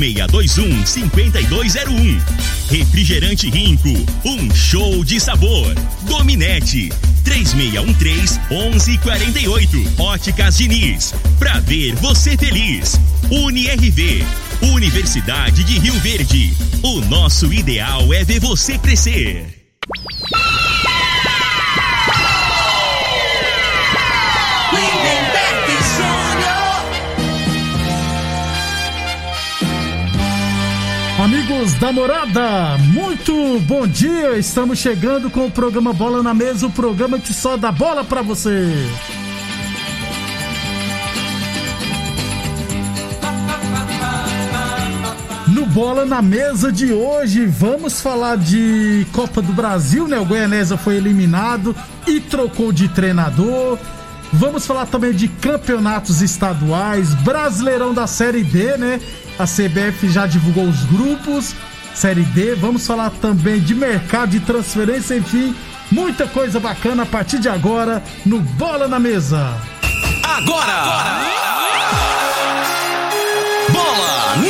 3621 5201. Refrigerante Rinco, um show de sabor. Dominete, 3613 1148. Óticas Diniz, pra ver você feliz. UniRV, Universidade de Rio Verde. O nosso ideal é ver você crescer. Amigos da morada, muito bom dia. Estamos chegando com o programa Bola na Mesa o programa que só dá bola pra você. No Bola na Mesa de hoje, vamos falar de Copa do Brasil, né? O Goianésia foi eliminado e trocou de treinador. Vamos falar também de campeonatos estaduais, Brasileirão da Série D, né? A CBF já divulgou os grupos, Série D. Vamos falar também de mercado de transferência, enfim, muita coisa bacana a partir de agora no Bola na Mesa. Agora! agora!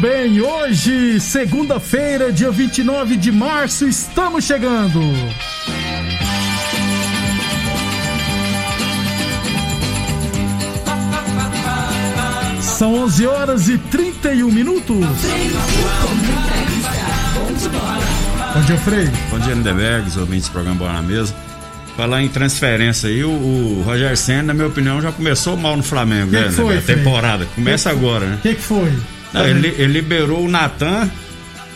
Bem, hoje, segunda-feira, dia 29 de março, estamos chegando. São 11 horas e 31 minutos. Bom dia, Frei. Bom dia, Lindeberg, os ouvintes do programa Bola na Mesa. Falar em transferência aí, o, o Roger Senna, na minha opinião, já começou mal no Flamengo, Que né? que foi, A temporada. Começa agora, né? O que, que foi? Não, ele, ele liberou o Natan,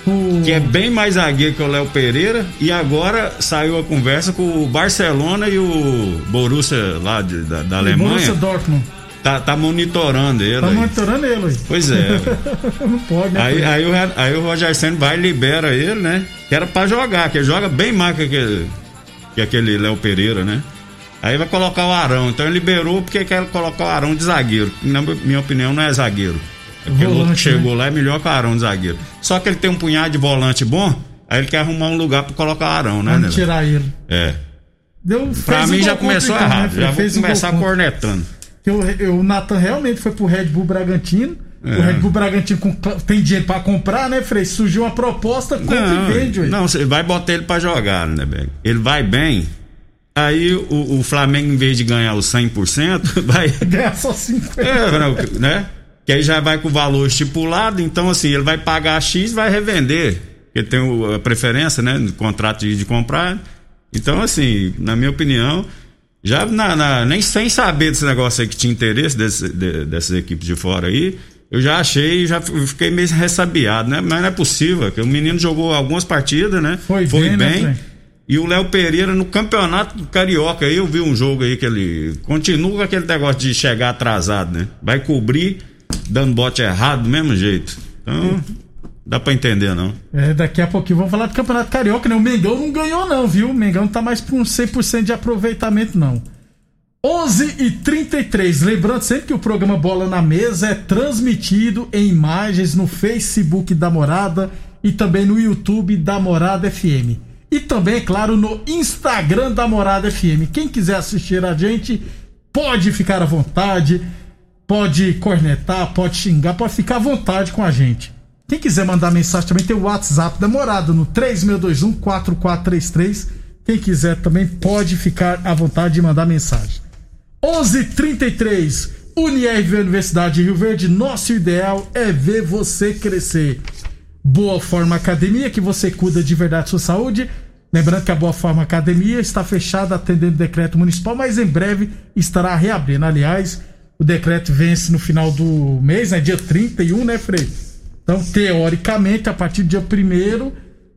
O- que é bem mais zagueiro que o Léo Pereira, e agora saiu a conversa com o Barcelona e o Borussia lá de- da, da Alemanha. Borussia Dortmund. Tá, tá monitorando ele. Tá aí. monitorando ele aí. Pois é. Não pode, né? Aí, aí, o, aí o Roger Senna vai e libera ele, né? Que era pra jogar, que ele joga bem mais que aquele, que aquele Léo Pereira, né? Aí vai colocar o Arão. Então ele liberou porque quer colocar o Arão de zagueiro. Na minha opinião, não é zagueiro. Volante, outro que chegou né? lá é melhor que o Arão de zagueiro. Só que ele tem um punhado de volante bom, aí ele quer arrumar um lugar pra colocar o Arão, né? Vamos tirar ele. É. Deu, Pra um mim gol já começou né, errado. Frei? Já vou Fez um gol começar contra. cornetando. Que o, o Nathan realmente foi pro Red Bull Bragantino. É. O Red Bull Bragantino com- tem dinheiro pra comprar, né, Frei? Surgiu uma proposta, compra Não, e vende, ué. não, você vai botar ele pra jogar, né, velho? Ele vai bem. Aí o, o Flamengo, em vez de ganhar os 100%, vai. Ganhar só 50. É, não, né? Que aí já vai com o valor estipulado, então assim, ele vai pagar X e vai revender. Porque tem o- a preferência, né? No contrato de, de comprar. Então, assim, na minha opinião, já na, na- nem sem saber desse negócio aí que tinha interesse desse- de- dessas equipes de fora aí, eu já achei, já fiquei meio ressabiado, né? Mas não é possível, que o menino jogou algumas partidas, né? Foi bem, né, Fred? E o Léo Pereira no campeonato do Carioca, aí eu vi um jogo aí que ele continua com aquele negócio de chegar atrasado, né? Vai cobrir dando bote errado do mesmo jeito. Então, dá pra entender, não. É, daqui a pouquinho vamos falar do Campeonato Carioca, né? O Mengão não ganhou, não, viu? O Mengão tá mais pra um 100% de aproveitamento, não. 11 e 33 Lembrando sempre que o programa Bola na Mesa é transmitido em imagens no Facebook da Morada e também no YouTube da Morada FM. E também, é claro, no Instagram da Morada FM. Quem quiser assistir a gente, pode ficar à vontade, pode cornetar, pode xingar, pode ficar à vontade com a gente. Quem quiser mandar mensagem também tem o WhatsApp da Morada no 3621-4433. Quem quiser também pode ficar à vontade de mandar mensagem. 11:33 Unirv Universidade de Rio Verde. Nosso ideal é ver você crescer. Boa Forma Academia, que você cuida de verdade sua saúde. Lembrando que a Boa Forma Academia está fechada atendendo decreto municipal, mas em breve estará reabrindo. Aliás, o decreto vence no final do mês, né? Dia 31, né, Frei? Então, teoricamente, a partir do dia 1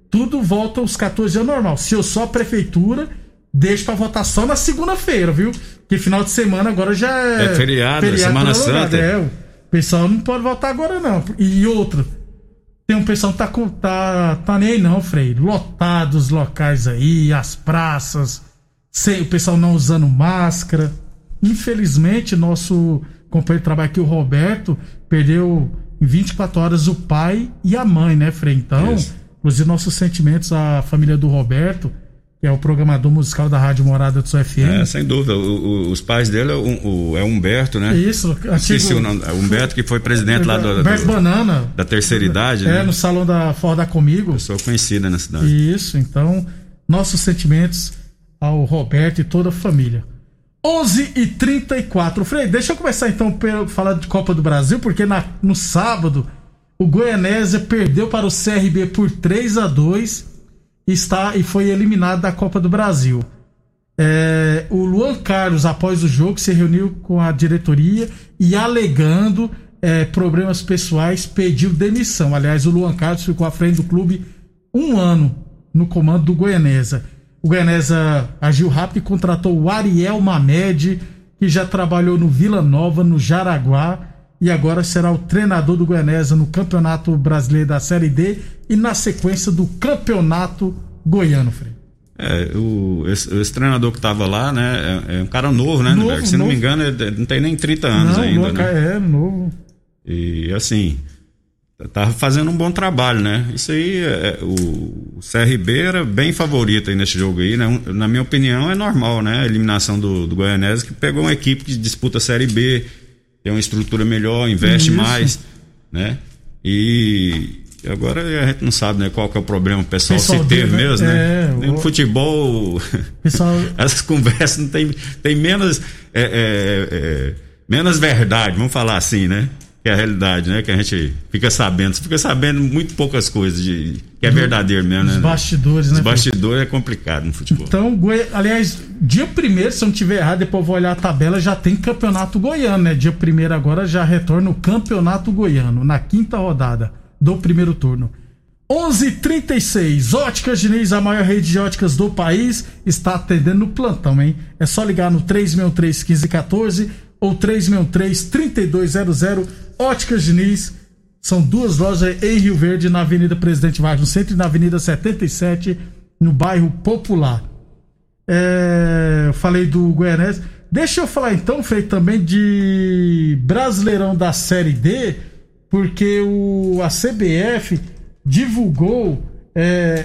tudo volta aos 14 dias normal. Se eu sou a prefeitura, deixa pra votar só na segunda-feira, viu? Porque final de semana agora já é. É feriado, é Semana. Santa. É, o pessoal não pode votar agora, não. E outra, tem um pessoal que tá, com- tá, tá nem aí, não, Frei. Lotados os locais aí, as praças, sem, o pessoal não usando máscara. Infelizmente, nosso companheiro de trabalho aqui, o Roberto, perdeu em 24 horas o pai e a mãe, né, Frei? Então, Isso. inclusive, nossos sentimentos à família do Roberto, que é o programador musical da Rádio Morada do FM. É, sem dúvida. O- o- os pais dele é o, o- é Humberto, né? Isso, Esqueci antigo- o nome. Humberto, que foi presidente lá do, Humberto do- Banana. da terceira idade, É, né? no salão da Ford da Comigo. Pessoa conhecida na cidade. Isso, então, nossos sentimentos ao Roberto e toda a família. 11 e 34 Frei, deixa eu começar então pelo falar de Copa do Brasil, porque na- no sábado o Goianésia perdeu para o CRB por 3 a 2 está, e foi eliminado da Copa do Brasil. É, o Luan Carlos, após o jogo, se reuniu com a diretoria e alegando é, problemas pessoais, pediu demissão. Aliás, o Luan Carlos ficou à frente do clube um ano no comando do Goianesa. O Goianesa agiu rápido e contratou o Ariel Mamed, que já trabalhou no Vila Nova, no Jaraguá, e agora será o treinador do Goianesa no Campeonato Brasileiro da Série D e na sequência do Campeonato Goiano, Frei. É, o, esse, esse treinador que estava lá, né? É, é um cara novo, né, Novo? Se não novo. me engano, ele não tem nem 30 anos Não, ainda, Luan né? É novo. E assim, tava fazendo um bom trabalho, né? Isso aí, é, o, o CRB era bem favorito aí nesse jogo aí, né? Na minha opinião, é normal, né? A eliminação do, do Goianese, que pegou uma equipe que disputa a Série B, tem uma estrutura melhor, investe Isso. mais, né? E agora a gente não sabe, né? Qual que é o problema pessoal, Pessoal se teve dele, mesmo, é, né? No o- futebol, Pessoal, essas conversas não tem, tem menos, é, é, é, menos verdade, vamos falar assim, né? Que é a realidade, né? Que a gente fica sabendo. Você fica sabendo muito poucas coisas de, que é verdadeiro mesmo, os né? bastidores, Os né? bastidores é complicado no futebol. Então, aliás, dia primeiro, se eu não tiver errado, depois eu vou olhar a tabela, já tem campeonato goiano, né? Dia primeiro agora já retorna o campeonato goiano, na quinta rodada do primeiro turno. 11:36 Óticas Diniz, a maior rede de óticas do país, está atendendo no plantão, hein? É só ligar no 363 1514 ou 363 3200. Óticas Diniz, são duas lojas em Rio Verde, na Avenida Presidente Vargas, no centro e na Avenida 77, no bairro Popular. É, falei do Goianese. Deixa eu falar então, Frei, também de Brasileirão da Série D, porque o, a CBF divulgou, é,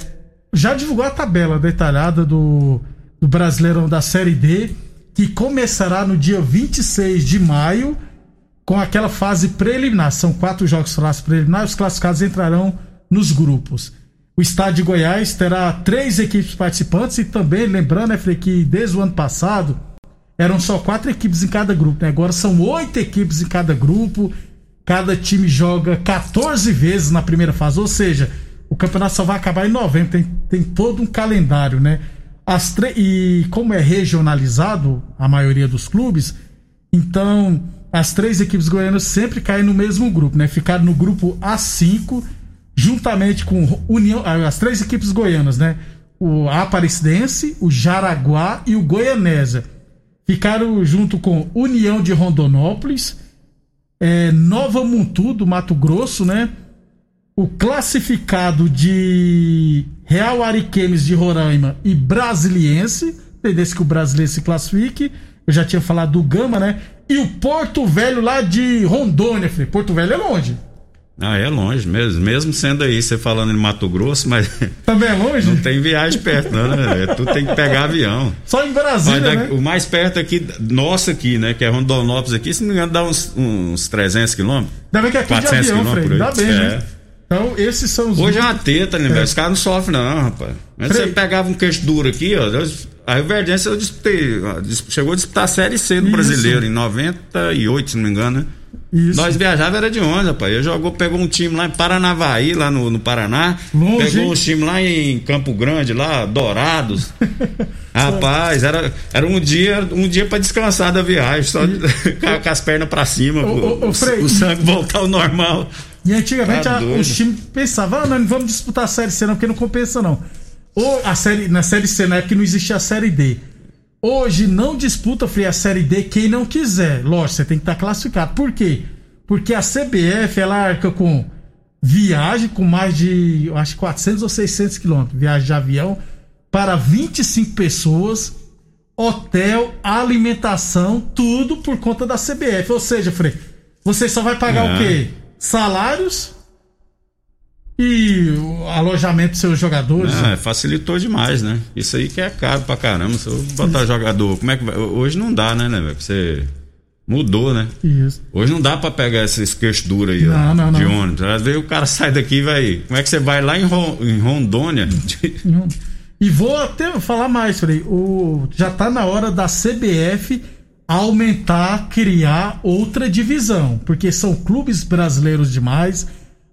já divulgou a tabela detalhada do, do Brasileirão da Série D, que começará no dia 26 de maio, com aquela fase preliminar. São quatro jogos fase preliminar, os classificados entrarão nos grupos. O estado de Goiás terá três equipes participantes e também, lembrando, Frei, que desde o ano passado eram só quatro equipes em cada grupo, né? Agora são oito equipes em cada grupo. Cada time joga 14 vezes na primeira fase, ou seja, o campeonato só vai acabar em novembro. Tem, tem todo um calendário, né? As e como é regionalizado a maioria dos clubes, então as três equipes goianas sempre caem no mesmo grupo, né? Ficaram no grupo A5, juntamente com União, ah, as três equipes goianas, né? O Aparecidense, o Jaraguá e o Goianésia. Ficaram junto com União de Rondonópolis, é, Nova Mutu do Mato Grosso, né? O classificado de Real Ariquemes de Roraima e Brasiliense, tendência que o Brasiliense se classifique. Eu já tinha falado do Gama, né? E o Porto Velho lá de Rondônia, Frei. Porto Velho é longe. Ah, é longe mesmo. Mesmo sendo aí, você falando em Mato Grosso, mas Também é longe? não tem viagem perto, não, né? Tu tem que pegar avião. Só em Brasília, da- né? O mais perto aqui, nosso aqui, né? Que é Rondonópolis aqui, se não me engano, dá uns, uns 300 quilômetros. Ainda bem que aqui de 400 avião, Frei. Ainda bem, aí. né? Então, esses são os. Hoje é uma teta, né, É. velho? Os caras não sofrem, não, rapaz. Mas Frei. você pegava um queixo duro aqui, ó. A Rio Verdense eu disputei. Chegou a disputar a Série C do Isso. brasileiro, em 98, se não me engano, né? Isso. Nós viajava era de onde, rapaz? Eu jogou, pegou um time lá em Paranavaí, lá no, no Paraná. Longe, pegou um time lá em Campo Grande, lá, Dourados. rapaz, era, era um dia um dia para descansar da viagem, só com, com as pernas para cima, ô, o, Frei, o sangue voltar ao normal. E antigamente Tá a- os times pensavam, ah, não vamos disputar a Série C não, porque não compensa não. ou a série, na série C, na época não existia a série D. Hoje não disputa Frei a série D quem não quiser. Lógico, você tem que estar classificado. Por quê? Porque a CBF ela arca com viagem com mais de, eu acho 400 ou 600 quilômetros, viagem de avião para 25 pessoas, hotel, alimentação, tudo por conta da CBF. Ou seja, Frei, você só vai pagar é. o quê? Salários e alojamento dos seus jogadores. É, facilitou demais, né? Isso aí que é caro pra caramba. Se eu botar jogador, como é que vai? Hoje não dá, né, né? Você mudou, né? Isso. Hoje não dá pra pegar esses queixos duros aí, não, ó, não, de não. ônibus. Às vezes o cara sai daqui e vai. Como é que você vai lá em, Ron, em Rondônia? E vou até falar mais, Frei. O, já tá na hora da CBF aumentar, criar outra divisão. Porque são clubes brasileiros demais.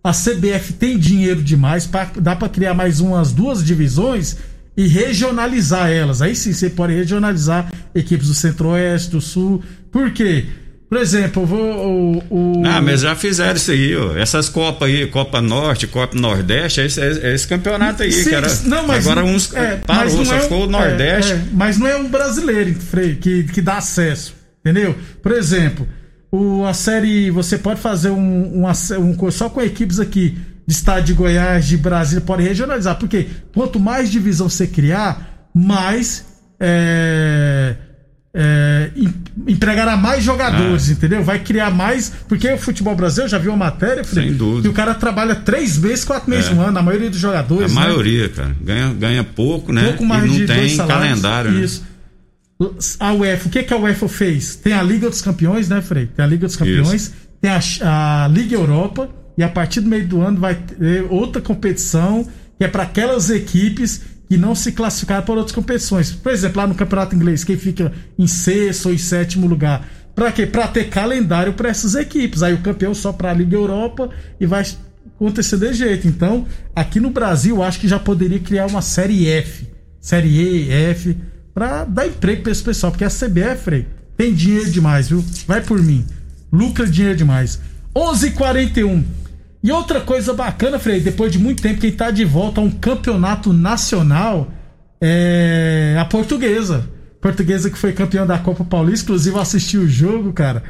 A CBF tem dinheiro demais. Pra, dá para criar mais umas duas divisões e regionalizar elas. Aí sim você pode regionalizar equipes do Centro-Oeste, do Sul. Por quê? Por exemplo, o, o, Ah, mas já fizeram isso aí, ó. Essas Copas aí, Copa Norte, Copa Nordeste, é esse, é esse campeonato aí, Sim, era. não, mas, agora uns é, parou, só é ficou o Nordeste. é, é, mas não é um brasileiro, Frei, que, que dá acesso, entendeu? Por exemplo, o, a série, você pode fazer um, um, um só com equipes aqui de estado de Goiás, de Brasília, pode regionalizar, porque quanto mais divisão você criar, mais é, é, empregará mais jogadores, ah. entendeu? Vai criar mais. Porque o futebol brasileiro, já viu uma matéria, Sem dúvida. que o cara trabalha três meses, quatro meses É. no ano, a maioria dos jogadores. A né? maioria, cara. Ganha, ganha pouco, né? Pouco mais e não de tem salários. calendário, né? Isso. A UEFA, o que, que a UEFA fez? Tem a Liga dos Campeões, né, Frei? Tem a Liga dos Campeões, tem a, a Liga Europa, e a partir do meio do ano vai ter outra competição, que é para aquelas equipes que não se classificaram para outras competições. Por exemplo, lá no Campeonato Inglês, quem fica em sexto ou em sétimo lugar. Para quê? Para ter calendário para essas equipes. Aí o campeão só para a Liga Europa e vai acontecer de jeito. Então, aqui no Brasil, acho que já poderia criar uma série F, série E, F, para dar emprego para esse pessoal, porque a CBF, Frei, tem dinheiro demais, viu? Vai por mim. Lucra dinheiro demais. 11:41. E outra coisa bacana, Frei, depois de muito tempo, quem tá de volta a um campeonato nacional é a portuguesa. Portuguesa que foi campeã da Copa Paulista, inclusive eu assisti o jogo, cara.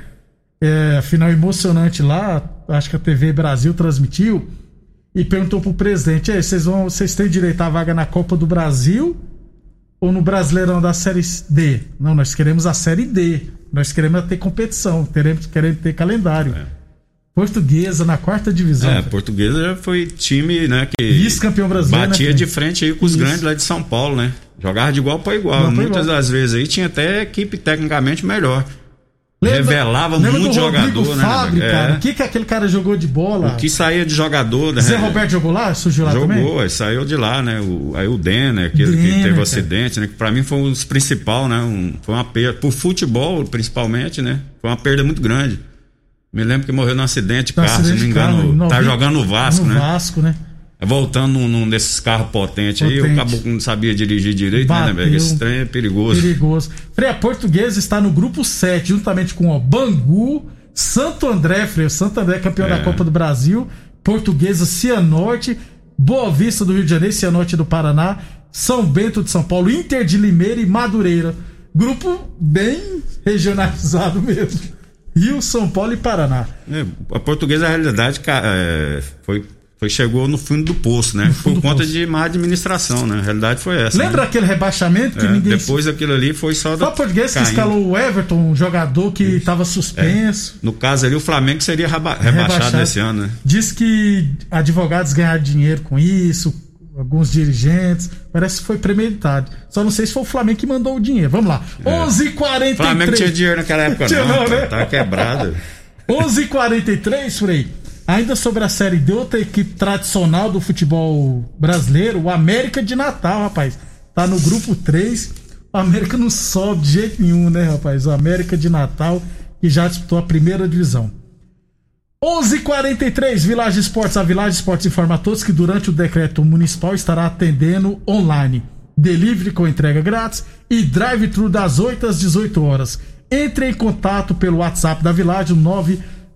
É, final emocionante lá, acho que a TV Brasil transmitiu. E perguntou pro presidente: "Ei, vocês vão, vocês têm direito à vaga na Copa do Brasil ou no Brasileirão da Série D? Não, nós queremos a Série D. Nós queremos ter competição, queremos, queremos ter calendário. Portuguesa na quarta divisão. É, portuguesa já foi time, né, que Vice-campeão brasileiro. batia né, de Fred? frente aí com os Isso. grandes lá de São Paulo, né? Jogava de igual para igual. Pra Muitas igual. das vezes aí tinha até equipe tecnicamente melhor. Lembra- Revelava lembra muito jogador, né? Fábio, É. cara? O que, que aquele cara jogou de bola? O que saía de jogador, né? Zé Roberto jogou lá? Surgiu lá também? Jogou, aí saiu de lá, né? O, aí o Denner, aquele Denner, que teve acidente, né? Que pra mim foi um dos principais, né? Um, foi uma perda. Pro futebol, principalmente, né? Foi uma perda muito grande. Me lembro que morreu num acidente de Tá, carro, se não me engano. Tá 90 jogando no Vasco, no né? Vasco, né? Voltando num, desses carros potentes aí, Potente. o caboclo não sabia dirigir direito, né, né? Bateu. Esse trem é perigoso. Perigoso. Frei, a portuguesa está no grupo 7, juntamente com o Bangu, Santo André, Frei. o Santo André é campeão É. da Copa do Brasil, Portuguesa Cianorte, Boa Vista do Rio de Janeiro, Cianorte do Paraná, São Bento de São Paulo, Inter de Limeira e Madureira. Grupo bem regionalizado mesmo. Rio, São Paulo e Paraná. É, a portuguesa, na realidade, é, foi, foi, chegou no fundo do poço, né? Por conta poço. de má administração, né? A realidade foi essa. Lembra né? aquele rebaixamento que É, ninguém. Depois daquilo ali foi só Foi da. a portuguesa que escalou o Everton, um jogador que estava suspenso. No caso ali, o Flamengo seria reba- rebaixado, Rebaixado. esse ano, né? Diz que advogados ganharam dinheiro com isso, alguns dirigentes. Parece que foi premeditado. Só não sei se foi o Flamengo que mandou o dinheiro. Vamos lá. 11h43. O Flamengo tinha dinheiro naquela época, não. não, né? Tá, tá quebrado. 11h43, Frei. Ainda sobre a série de outra equipe tradicional do futebol brasileiro, o América de Natal, rapaz. Tá no grupo 3. O América não sobe de jeito nenhum, né, rapaz? O América de Natal, que já disputou a primeira divisão. 11:43 Village Esportes. A Village Esportes informa a todos que durante o decreto municipal estará atendendo online. Delivery com entrega grátis e drive-thru das 8 às 18 horas. Entre em contato pelo WhatsApp da Village, no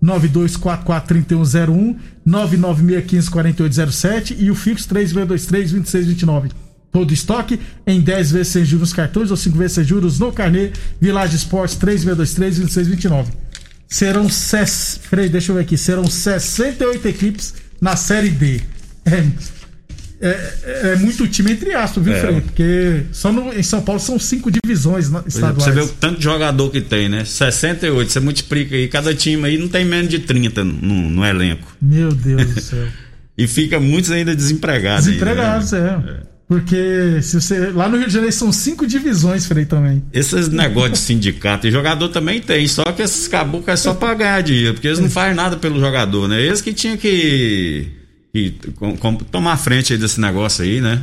992443101, 996154807 e o fixo 36232629. todo estoque em 10 vezes sem juros nos cartões ou 5 vezes sem juros no carnê Village Sports 3623 2629. Serão ses... Frei, deixa eu ver aqui, serão 68 equipes na série D. É, é, é muito time entre aspas, viu, É. Frei? Porque só no, em São Paulo são cinco divisões na- estaduais. Você vê o tanto de jogador que tem, né? 68, você multiplica aí, cada time aí não tem menos de 30 no, no elenco. Meu Deus do céu. E fica muitos ainda desempregados. né? Desempregados, é. Porque se você. Lá no Rio de Janeiro são cinco divisões, Frei, também. Esses negócios de sindicato, e jogador também tem, só que esses caboclos é só pra ganhar dinheiro, porque eles não fazem nada pelo jogador, né? Eles que tinham que, que com- com- tomar frente aí desse negócio aí, né?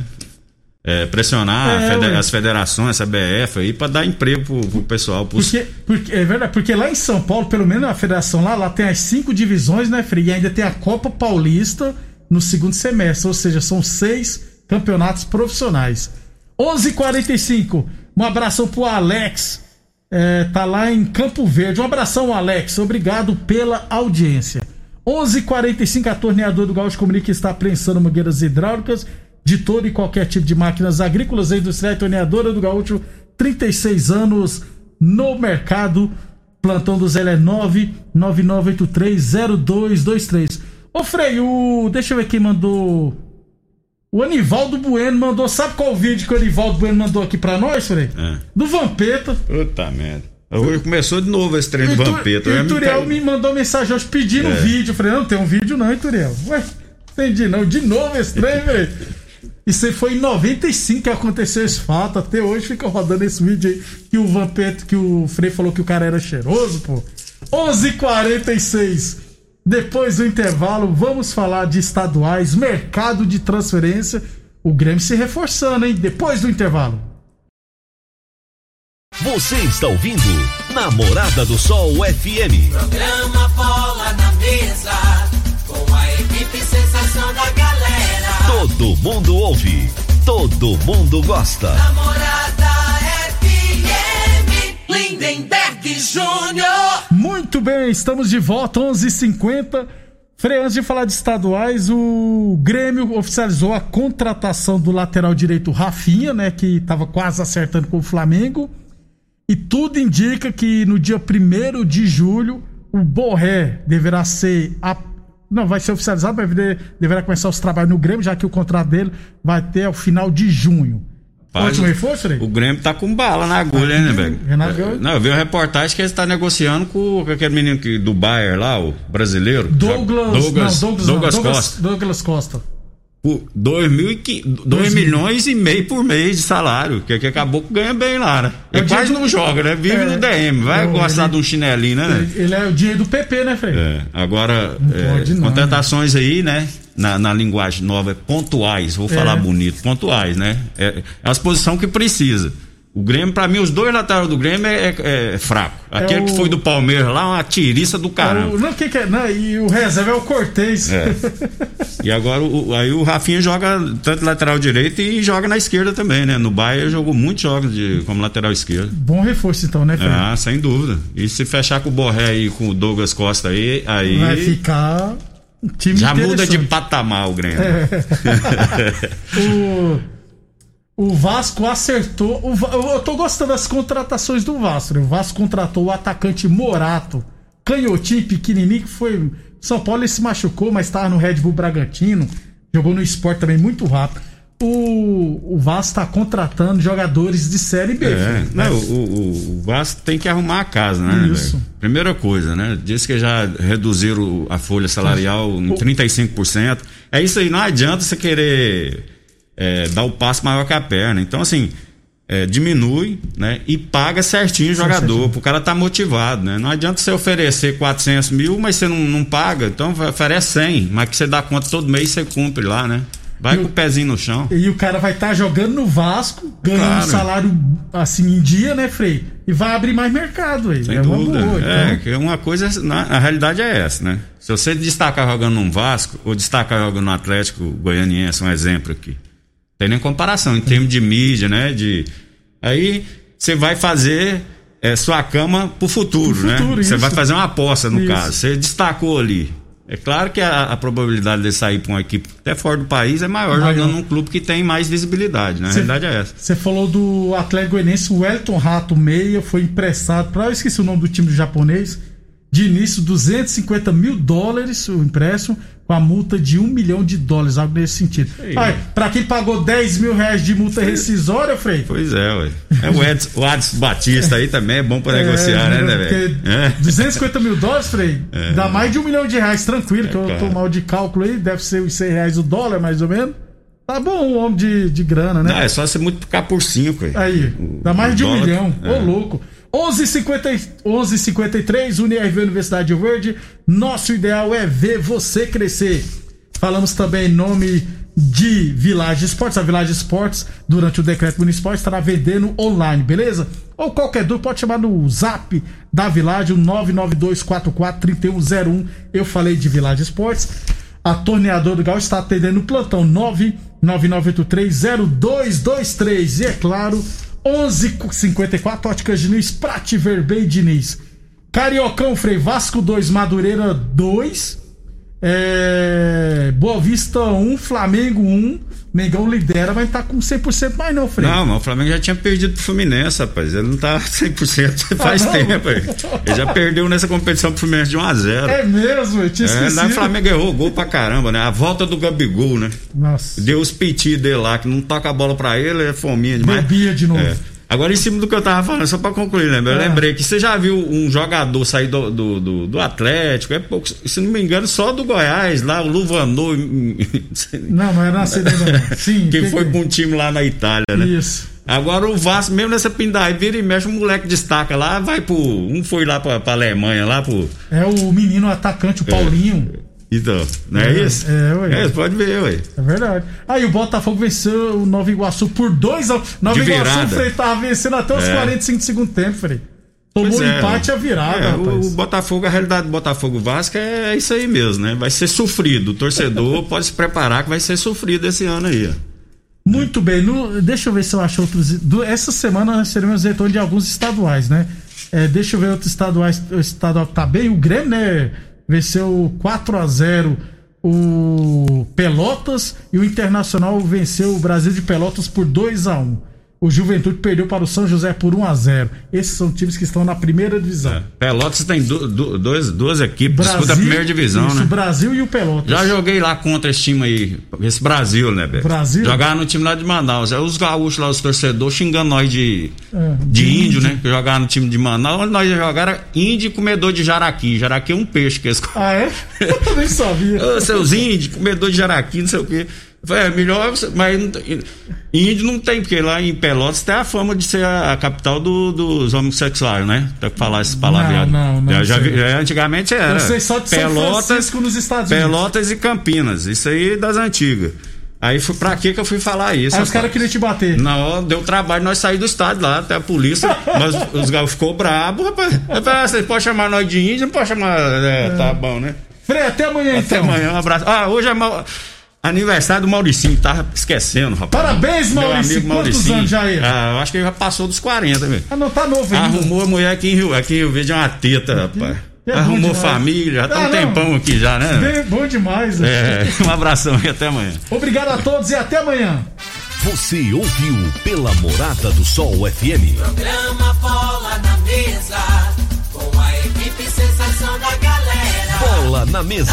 É, pressionar É, a fede- ué. as federações, a BF aí, pra dar emprego pro, pro pessoal. Pros... Porque, porque, é verdade, porque lá em São Paulo, pelo menos na federação lá, lá tem as cinco divisões, né, Frei? E ainda tem a Copa Paulista no segundo semestre, ou seja, são seis campeonatos profissionais. 11:45 h 45 um abração pro Alex, é, tá lá em Campo Verde. Um abração, Alex, obrigado pela audiência. 11:45 h 45 a torneadora do Gaúcho comunica que está prensando mangueiras hidráulicas de todo e qualquer tipo de máquinas agrícolas e industriais. Torneadora do Gaúcho, 36 anos no mercado. Plantão do Zé é 999830223. Ô Frei, o... deixa eu ver quem mandou. O Anivaldo Bueno mandou. Sabe qual vídeo que o Anivaldo Bueno mandou aqui pra nós, Frei? É. Do Vampeta. Puta merda. Hoje começou de novo esse trem de Itu- vampeta. Ia me Ituriel me mandou mensagem hoje pedindo É. vídeo. Eu falei, não, tem um vídeo não, Ituriel. Ué, entendi não. De novo esse trem, velho. Isso aí foi em 95 que aconteceu esse fato. Até hoje fica rodando esse vídeo aí que o Vampeta, que o Frei falou que o cara era cheiroso, pô. 11:46. Depois do intervalo, vamos falar de estaduais, mercado de transferência. O Grêmio se reforçando, hein? Depois do intervalo. Você está ouvindo Namorada do Sol FM. Programa Bola na Mesa, com a equipe sensação da galera. Todo mundo ouve, todo mundo gosta. Namorada FM, Lindenberg Júnior. Muito bem, estamos de volta, 11h50. Frei, antes de falar de estaduais, o Grêmio oficializou a contratação do lateral direito Rafinha, né? Que estava quase acertando com o Flamengo. E tudo indica que no dia 1 de julho, o Borré deverá ser. a- Não, vai ser oficializado, vir- deverá começar os trabalhos no Grêmio, já que o contrato dele vai até o final de junho. Rapaz, Último reforço? O Grêmio tá com bala na agulha, né, velho? Renato Gaúcho. Não, eu vi uma reportagem que ele está negociando com aquele menino que, do Bayer lá, o brasileiro. Douglas, Douglas, não, Douglas, Douglas não, Douglas, Costa. Douglas Costa. Por 2 milhões e meio por mês de salário. Que, que acabou que ganha bem lá, né? É Ele o quase dinheiro- não joga, né? Vive É. no DM. Vai Não, gostar ele- de um chinelinho, né? né? Ele é o dinheiro do PP, né, Frei? É, agora, é, não, contratações aí, né? Na, na linguagem nova, é pontuais, vou falar bonito, pontuais, né? É, é as posições que precisa. O Grêmio, pra mim, os dois laterais do Grêmio é, é- é fraco. Aquele o- que foi do Palmeiras lá, uma tiriça do É caramba. o, não, que que é? Não, e o reserva é o Cortez. É. E agora o, aí o Rafinha joga tanto lateral direito e joga na esquerda também, né? No Bayern jogou muitos jogos de, como lateral esquerdo. Bom reforço, então, né, Frei? Ah, sem dúvida. E se fechar com o Borré e com o Douglas Costa aí, aí Vai ficar time já muda de patamar o Grêmio. o, o Vasco acertou. o eu tô gostando das contratações do Vasco. né? O Vasco contratou o atacante Morato, canhotinho, pequenininho, que foi. São Paulo ele se machucou, mas estava no Red Bull Bragantino. Jogou no esporte também muito rápido. O, o Vasco tá contratando jogadores de Série B. É, né? o, o- o Vasco tem que arrumar a casa, né? Isso. velho? Primeira coisa, né? Diz que já reduziram a folha salarial em 35%. É isso aí, não adianta você querer é, dar o passo maior que a perna. Então, assim, é, diminui, né? E paga certinho o jogador, pro cara tá motivado, né? Não adianta você oferecer 400 mil, mas você não, não paga, então oferece 100, mas que você dá conta todo mês você cumpre lá, né? Vai com o pezinho no chão. E o cara vai estar jogando no Vasco, ganhando Claro. um salário assim em dia, né, Frei? E vai abrir mais mercado aí. Sem é uma dúvida. boa. É, então. que é uma coisa. na- a realidade é essa, né? Se você destacar jogando num Vasco, ou destacar jogando no Atlético Goianiense, um exemplo aqui. Tem nem comparação em termos de mídia, né? De, aí você vai fazer é, sua cama pro futuro, Pro né? futuro, Você isso. vai fazer uma aposta, no Isso. caso. Você destacou ali. É claro que a, a probabilidade de sair para uma equipe até fora do país é maior, Maior. jogando num clube que tem mais visibilidade, né? A Cê- realidade é essa. Você falou do Atlético Goianiense, o Elton Rato Meia foi emprestado para, eu esqueci o nome do time do japonês, de início 250 mil dólares o empréstimo, uma multa de um milhão de dólares, algo nesse sentido. Para quem pagou 10 mil reais de multa rescisória, Frei? Pois é, ué. É o Edson, o Edson Batista aí também é bom para é, negociar, né, né velho? É. 250 mil dólares, Frei, é. dá mais de um milhão de reais, tranquilo, é que eu claro. tô mal de cálculo aí, deve ser os 100 reais o dólar, mais ou menos. Tá bom um homem de, de grana, né? Não, é só você multiplicar por 5. Aí, aí o, dá mais de um milhão. Ô, é. louco. 11h53, 11, UniRV Universidade Verde. Nosso ideal é ver você crescer. Falamos também em nome de Village Esportes. A Village Esportes, durante o decreto municipal, estará vendendo online, beleza? Ou qualquer dúvida, pode chamar no zap da Village, o 992443101. Eu falei de Village Esportes. A Torneador do Gal está atendendo o plantão 999830223. E é claro 1154 Óticas Diniz, Prate Verbei Diniz. Cariocão Frei Vasco 2, Madureira 2. É, Boa Vista 1, Flamengo 1. Mengão lidera, mas tá com 100% mais não, Frei. Não, mas o Flamengo já tinha perdido pro Fluminense, rapaz. Ele não tá 100% faz Ah, tempo. aí. Ele já perdeu nessa competição pro Fluminense de 1x0. É mesmo, eu tinha É, esquecido. lá o Flamengo errou gol pra caramba, né? A volta do Gabigol, né? Nossa. Deu os piti dele lá, que não toca a bola pra ele, é fominha demais. Bebia de novo. É. Agora, em cima do que eu tava falando, só pra concluir, né? Eu Ah. lembrei que você já viu um jogador sair do, do, do, do Atlético, é pouco, se não me engano, só do Goiás, lá, o Luvanor, Não, não era na não. Sim. que que- foi pra um time lá na Itália, né? Isso. Agora o Vasco, mesmo nessa pindaí, vira e mexe, o moleque destaca lá, vai pro. Um foi lá pra, pra Alemanha, lá pro. É o menino atacante, o Paulinho. Então, não é, É, isso? é, ué. É, pode ver, ué. É verdade. Aí o Botafogo venceu o Nova Iguaçu por 2 a 1. Nova De Iguaçu, virada. Frei, tava vencendo até os É. 45 do segundo tempo, Frei. Tomou um é, empate e a virada, é, o, o Botafogo, a realidade do Botafogo Vasco é isso aí mesmo, né? Vai ser sofrido. O torcedor pode se preparar que vai ser sofrido esse ano aí. ó. Muito bem. No- deixa eu ver se eu acho outros. do- essa semana nós teremos retorno de alguns estaduais, né? É, deixa eu ver outros estaduais. O estadual que tá bem. O Grêmio, né? Venceu 4 a 0 o Pelotas e o Internacional venceu o Brasil de Pelotas por 2 a 1 O Juventude perdeu para o São José por 1 a 0 Esses são times que estão na primeira divisão. Pelotas tem du- du- dois, duas equipes, disputa a primeira divisão, isso, né? o Brasil e o Pelotas. Já joguei lá contra esse time aí, esse Brasil, né, velho? Brasil? Jogava no time lá de Manaus. Aí os gaúchos lá, os torcedores, xingando nós de, É, de, de índio, índio. né? Que jogava no time de Manaus. Nós ia jogar era índio e comedor de jaraqui. Jaraqui é um peixe que eles Ah, é? Eu nem sabia. Seus índios, comedor de jaraqui, não sei o quê. Falei, é melhor, você- mas não índio não tem, porque lá em Pelotas tem a fama de ser a, a capital do- dos homossexuais, né? Tem que falar essas palavras. Não, não, não Já, já sei. vi- já antigamente era. Eu sei só de São Francisco nos Estados Unidos. Pelotas e Campinas, isso aí das antigas. Aí foi pra que que eu fui falar isso? Aí os caras queriam te bater. Hora deu trabalho nós sair do estádio lá, até a polícia, mas os gaúchos ficou brabo, rapaz. Eu falei, ah, vocês podem chamar nós de índio, não pode chamar. É, tá bom, né? Frei, até amanhã Até então. amanhã, um abraço. Ah, hoje é mau- aniversário do Mauricinho, tava esquecendo, rapaz. Parabéns, Meu Mauricinho. amigo Quantos Mauricinho. anos já é? Ah, eu acho que ele já passou dos 40, velho. Ah, não, tá novo ainda. Arrumou a mulher aqui em Rio, aqui em Rio Verde é uma teta, rapaz. É Arrumou família, já tá Ah, um não. tempão aqui já, né? Bem, bom demais. É, um abração e até amanhã. Obrigado a todos e até amanhã. Você ouviu pela Morada do Sol FM. Programa Bola na Mesa, com a equipe sensação da galera. Bola na mesa.